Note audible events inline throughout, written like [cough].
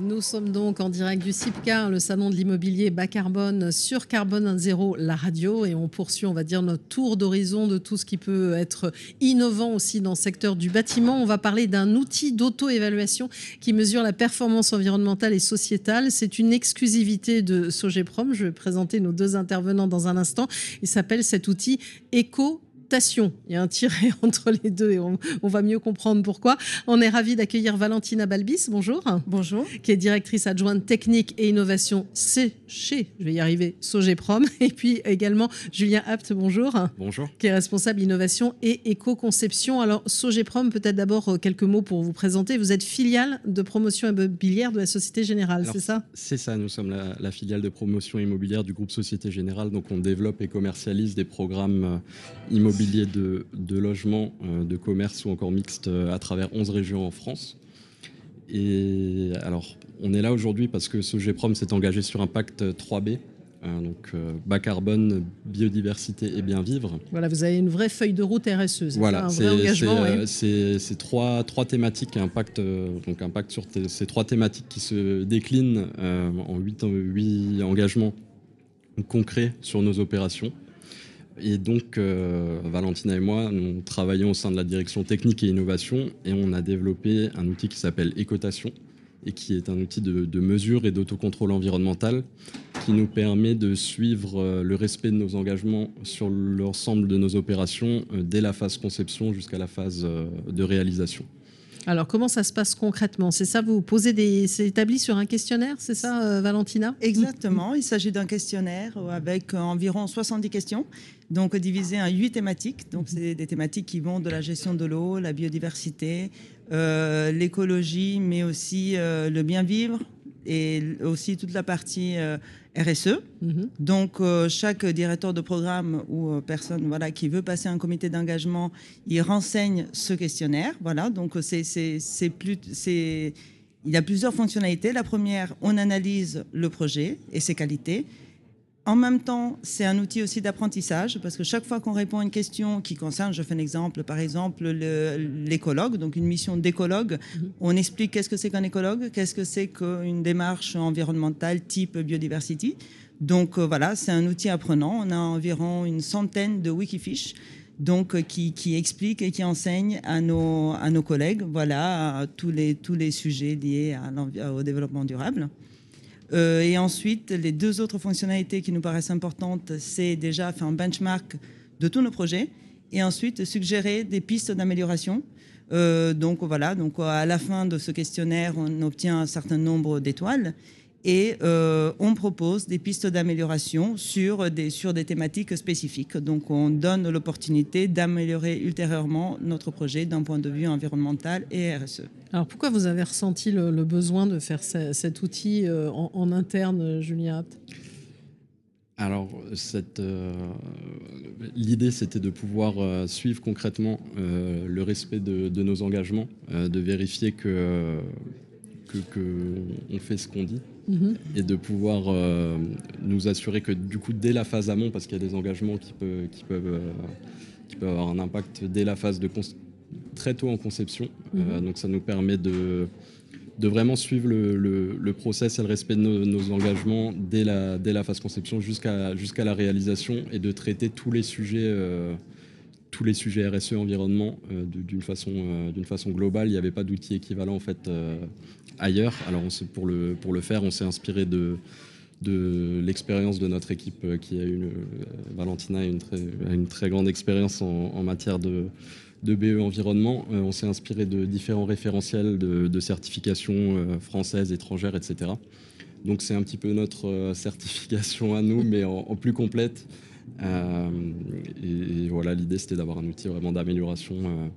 Nous sommes donc en direct du CIPCA, le salon de l'immobilier bas carbone sur Carbone Zéro, la radio, et on poursuit, on va dire, notre tour d'horizon de tout ce qui peut être innovant aussi dans le secteur du bâtiment. On va parler d'un outil d'auto-évaluation qui mesure la performance environnementale et sociétale. C'est une exclusivité de Sogeprom. Je vais présenter nos deux intervenants dans un instant. Il s'appelle cet outil Eco il y a un tiret [laughs] entre les deux et on, va mieux comprendre pourquoi. On est ravi d'accueillir Valentina Balbis, bonjour. Bonjour. Qui est directrice adjointe technique et innovation chez, je vais y arriver, Sogeprom. [laughs] Et puis également Julien Apt, bonjour. Bonjour. Qui est responsable innovation et éco-conception. Alors Sogeprom, peut-être d'abord euh, quelques mots pour vous présenter. Vous êtes filiale de promotion immobilière de la Société Générale, c'est ça? C'est ça, nous sommes la, la, filiale de promotion immobilière du groupe Société Générale. Donc on développe et commercialise des programmes euh, immobiliers de, de logements, euh, de commerce ou encore mixtes euh, à travers 11 régions en France. Et alors, on est là aujourd'hui parce que ce GPROM s'est engagé sur un pacte 3B, hein, donc euh, bas carbone, biodiversité et bien vivre. Voilà, vous avez une vraie feuille de route RSE, voilà, un vrai engagement. C'est trois, trois thématiques, un pacte, donc un pacte sur ces trois thématiques qui se déclinent en huit, huit engagements concrets sur nos opérations. Et donc, euh, Valentina et moi, nous travaillons au sein de la direction technique et innovation et on a développé un outil qui s'appelle Écotation et qui est un outil de, mesure et d'autocontrôle environnemental qui nous permet de suivre euh, le respect de nos engagements sur l'ensemble de nos opérations euh, dès la phase conception jusqu'à la phase de réalisation. Alors, comment ça se passe concrètement? C'est ça, vous posez des. C'est établi sur un questionnaire, c'est ça, Valentina? Exactement. Il s'agit d'un questionnaire avec environ 70 questions donc divisé en huit thématiques. Donc c'est des thématiques qui vont de la gestion de l'eau, la biodiversité, euh, l'écologie, mais aussi euh, le bien vivre et aussi toute la partie euh, RSE. Donc chaque directeur de programme ou personne voilà qui veut passer un comité d'engagement, il renseigne ce questionnaire. Voilà. Donc c'est c'est plus c'est il y a plusieurs fonctionnalités. La première, on analyse le projet et ses qualités. En même temps, c'est un outil aussi d'apprentissage parce que chaque fois qu'on répond à une question qui concerne, je fais un exemple, par exemple l'écologue, donc une mission d'écologue, mhm. on explique qu'est-ce que c'est qu'un écologue, qu'est-ce que c'est qu'une démarche environnementale type biodiversity. Donc euh, voilà, c'est un outil apprenant. On a environ une centaine de Wikifish donc euh, qui, qui explique et qui enseigne à nos, à nos collègues voilà, tous, les, tous les sujets liés au développement durable. Euh, et ensuite, les deux autres fonctionnalités qui nous paraissent importantes, c'est déjà faire un benchmark de tous nos projets et ensuite suggérer des pistes d'amélioration. Euh, donc voilà, donc à la fin de ce questionnaire, on obtient un certain nombre d'étoiles et euh, on propose des pistes d'amélioration sur des, sur des thématiques spécifiques. Donc on donne l'opportunité d'améliorer ultérieurement notre projet d'un point de vue environnemental et RSE. Alors pourquoi vous avez ressenti le, besoin de faire cet outil euh, en, interne, Julien alors, euh, l'idée, c'était de pouvoir suivre concrètement le respect de, de nos engagements, de vérifier que, que, on fait ce qu'on dit mhm. et de pouvoir euh, nous assurer que du coup dès la phase amont, parce qu'il y a des engagements qui, peuvent, qui, peuvent, euh, qui peuvent avoir un impact dès la phase de très tôt en conception, euh, mhm. donc ça nous permet de, de vraiment suivre le, le, process et le respect de nos, engagements dès la, dès la phase conception jusqu'à jusqu'à la réalisation et de traiter tous les sujets tous les sujets RSE environnement d'une façon, d'une façon globale. Il n'y avait pas d'outil équivalent en fait ailleurs. Alors pour, le, faire, on s'est inspiré de, l'expérience de notre équipe euh, qui a eu, euh, Valentina a une très, une grande expérience en, matière de, BE environnement. Euh, on s'est inspiré de différents référentiels de, de certification françaises, étrangères, etc. Donc c'est un petit peu notre [laughs] certification à nous, mais en, plus complète. et, voilà, l'idée c'était d'avoir un outil vraiment d'amélioration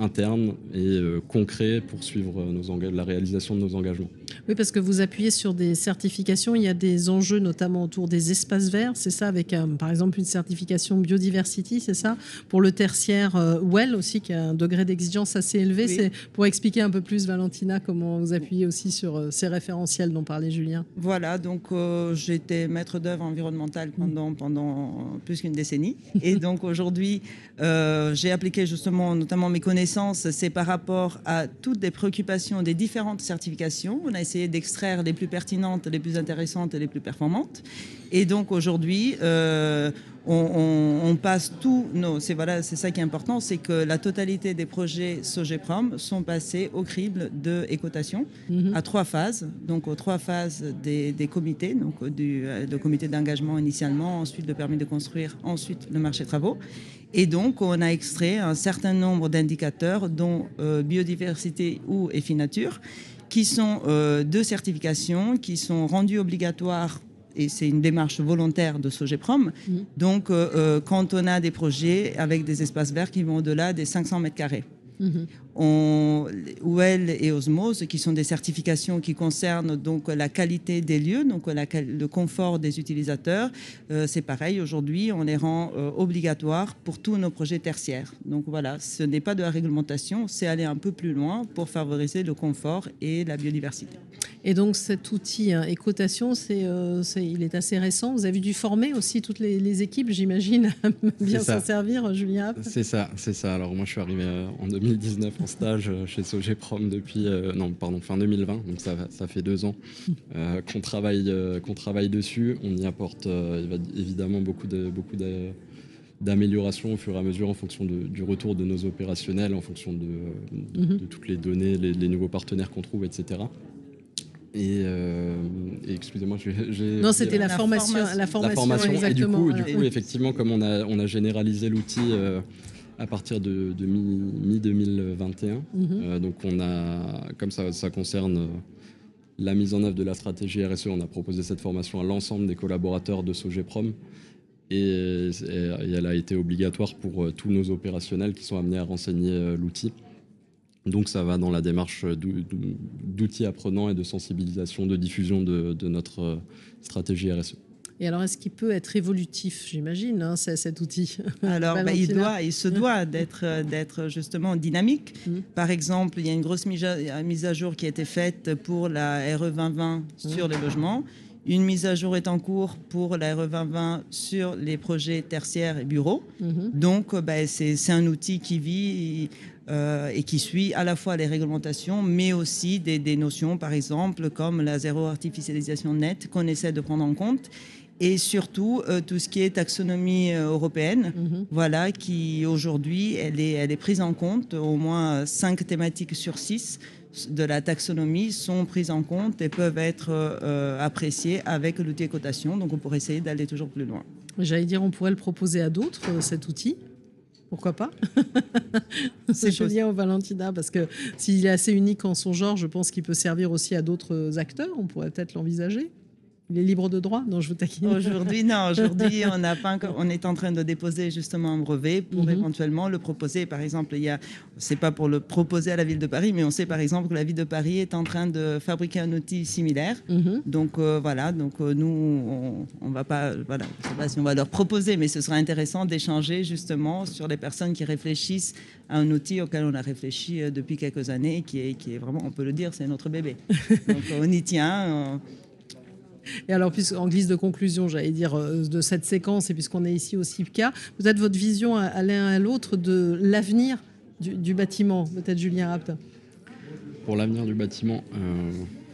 interne et concret pour suivre nos la réalisation de nos engagements. Oui, parce que vous appuyez sur des certifications. Il y a des enjeux notamment autour des espaces verts. C'est ça, avec par exemple une certification biodiversity, c'est ça? Pour le tertiaire Well aussi, qui a un degré d'exigence assez élevé. C'est pour expliquer un peu plus, Valentina, comment vous appuyez aussi sur ces référentiels dont parlait Julien. Voilà, donc j'étais maître d'œuvre environnementale pendant, pendant plus qu'une décennie. Et donc aujourd'hui, euh, j'ai appliqué justement notamment mes connaissances, c'est par rapport à toutes les préoccupations des différentes certifications. On a essayé d'extraire les plus pertinentes, les plus intéressantes et les plus performantes. Et donc aujourd'hui, euh, on, passe tous nos. C'est voilà, c'est ça qui est important, c'est que la totalité des projets SOGEPROM sont passés au crible de écotation mhm. à trois phases, donc aux trois phases des, comités, donc du le comité d'engagement initialement, ensuite le permis de construire, ensuite le marché travaux. Et donc, on a extrait un certain nombre d'indicateurs, dont euh, biodiversité ou EFI Nature, qui sont euh, deux certifications qui sont rendues obligatoires et c'est une démarche volontaire de Sogeprom. Mmh. Donc, euh, euh, quand on a des projets avec des espaces verts qui vont au-delà des 500 mètres carrés. Mmh. On, OUEL et Osmose, qui sont des certifications qui concernent donc la qualité des lieux, donc le confort des utilisateurs, euh, c'est pareil. Aujourd'hui, on les rend obligatoires pour tous nos projets tertiaires. Donc voilà, ce n'est pas de la réglementation, c'est aller un peu plus loin pour favoriser le confort et la biodiversité. Et donc cet outil hein, écotation, euh, il est assez récent. Vous avez dû former aussi toutes les, équipes, j'imagine, à [laughs] bien s'en servir, Julien. C'est ça, c'est ça. Alors moi, je suis arrivé euh, en 2019 en stage euh, chez Sogeprom depuis, non, pardon, fin 2020, donc ça, ça fait deux ans qu'on travaille, qu'on travaille dessus. On y apporte évidemment beaucoup de, beaucoup de d'amélioration au fur et à mesure en fonction du retour de nos opérationnels, en fonction de, de, mm-hmm. toutes les données, les, les nouveaux partenaires qu'on trouve, etc. Euh, et, excusez-moi, j'ai. Non, c'était la, formation, la formation, exactement. Et du coup, du coup effectivement, comme on a, on a généralisé l'outil euh, à partir de, mi-2021, mhm. euh, donc on a, comme ça, ça concerne la mise en œuvre de la stratégie RSE, on a proposé cette formation à l'ensemble des collaborateurs de Sogeprom. Et, et, elle a été obligatoire pour tous nos opérationnels qui sont amenés à renseigner l'outil. Donc ça va dans la démarche d'outils apprenants et de sensibilisation, de diffusion de, notre euh, stratégie RSE. Et alors, est-ce qu'il peut être évolutif, j'imagine, hein, cet outil [laughs] Alors, bah, il, doit, il se doit [laughs] d'être, euh, d'être justement dynamique. Mmh. Par exemple, il y a une grosse mise à, jour qui a été faite pour la RE 2020 sur mmh. les logements. Une mise à jour est en cours pour la RE 2020 sur les projets tertiaires et bureaux. Mmh. Donc, bah, c'est, un outil qui vit euh, et qui suit à la fois les réglementations, mais aussi des, notions, par exemple, comme la zéro artificialisation nette qu'on essaie de prendre en compte et surtout euh, tout ce qui est taxonomie euh, européenne, mhm. voilà, qui aujourd'hui elle est, elle est prise en compte. Au moins cinq thématiques sur six de la taxonomie sont prises en compte et peuvent être appréciées avec l'outil cotation. Donc on pourrait essayer d'aller toujours plus loin. J'allais dire, on pourrait le proposer à d'autres, cet outil pourquoi pas? [laughs] C'est Julien ou Valentina, parce que s'il est assez unique en son genre, je pense qu'il peut servir aussi à d'autres acteurs. On pourrait peut-être l'envisager. Il est libre de droit Non, je vous taquine. Aujourd'hui, non. Aujourd'hui, [laughs] on, n'a pas on est en train de déposer justement un brevet pour mhm. éventuellement le proposer. Par exemple, il y a, c'est pas pour le proposer à la ville de Paris, mais on sait par exemple que la ville de Paris est en train de fabriquer un outil similaire. Mhm. Donc euh, voilà. Donc euh, nous, on, on, va pas, voilà, je sais pas si on va leur proposer, mais ce sera intéressant d'échanger justement sur les personnes qui réfléchissent à un outil auquel on a réfléchi euh, depuis quelques années, qui est, qui est vraiment, on peut le dire, c'est notre bébé. [laughs] Donc on y tient. Et alors, en guise de conclusion, j'allais dire, euh, de cette séquence, et puisqu'on est ici au CIPCA, peut-être votre vision à, l'un à l'autre de l'avenir du, bâtiment, peut-être Julien Rapt. Pour l'avenir du bâtiment, euh,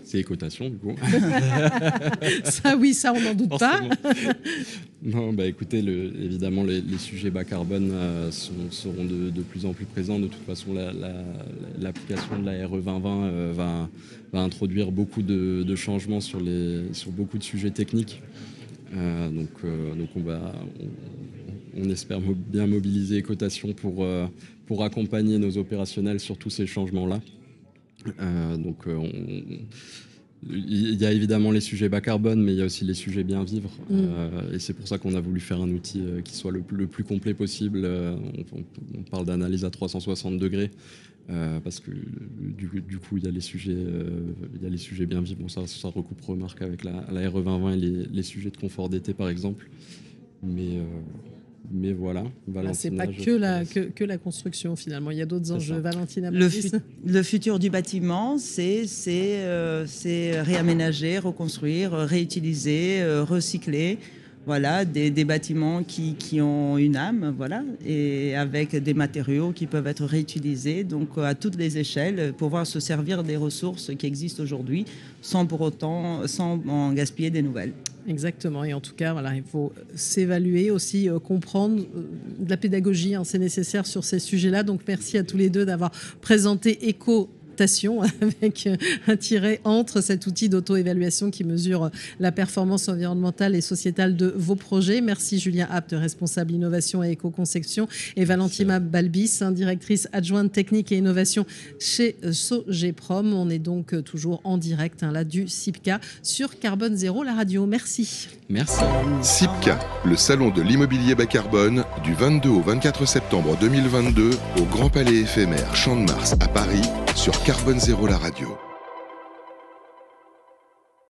c'est les cotations, du coup. [laughs] ça, oui, ça, on n'en doute pas. non, bah écoutez, le, évidemment, les, sujets bas carbone euh, seront de, plus en plus présents. De toute façon, l'application de la RE 2020 euh, va, va, introduire beaucoup de, changements sur, les, sur beaucoup de sujets techniques. Euh, donc, donc on, va, on, espère bien mobiliser les cotations pour, pour accompagner nos opérationnels sur tous ces changements-là. Euh, donc, euh, il y a évidemment les sujets bas carbone, mais il y a aussi les sujets bien vivre. Mm. Euh, et c'est pour ça qu'on a voulu faire un outil euh, qui soit le, plus- le plus complet possible. Euh, on, parle d'analyse à 360 degrés, parce que du, du coup, il y a les sujets, il y a les sujets bien vivre. Bon, ça, ça recoupe remarque avec la, la RE 2020 et les, les sujets de confort d'été, par exemple. Mais, mais voilà. Voilà, c'est pas Valentina, que la, que, que la construction finalement. Il y a d'autres enjeux. ça. Valentina Le, fu- le futur du bâtiment, c'est c'est, euh, c'est réaménager, reconstruire, réutiliser, euh, recycler. Voilà, des, des bâtiments qui, qui ont une âme, voilà, et avec des matériaux qui peuvent être réutilisés, donc à toutes les échelles, pouvoir se servir des ressources qui existent aujourd'hui, sans pour autant, sans en gaspiller des nouvelles. Exactement. Et en tout cas, voilà, il faut s'évaluer aussi, euh, comprendre euh, de la pédagogie, hein, c'est nécessaire sur ces sujets-là. Donc merci à tous les deux d'avoir présenté Éco. [laughs] avec euh, un tiret entre cet outil d'auto-évaluation qui mesure la performance environnementale et sociétale de vos projets. Merci Julien Apt, responsable innovation et éco-conception, et Valentina Balbis, hein, directrice adjointe technique et innovation chez euh, Sogeprom. On est donc euh, toujours en direct hein, là du CIPCA sur Carbone Zéro, la radio. Merci. Merci. SIPCA, le salon de l'immobilier bas carbone, du 22 au 24 septembre 2022 au Grand Palais éphémère Champ de Mars à Paris sur Carbone Zéro la radio.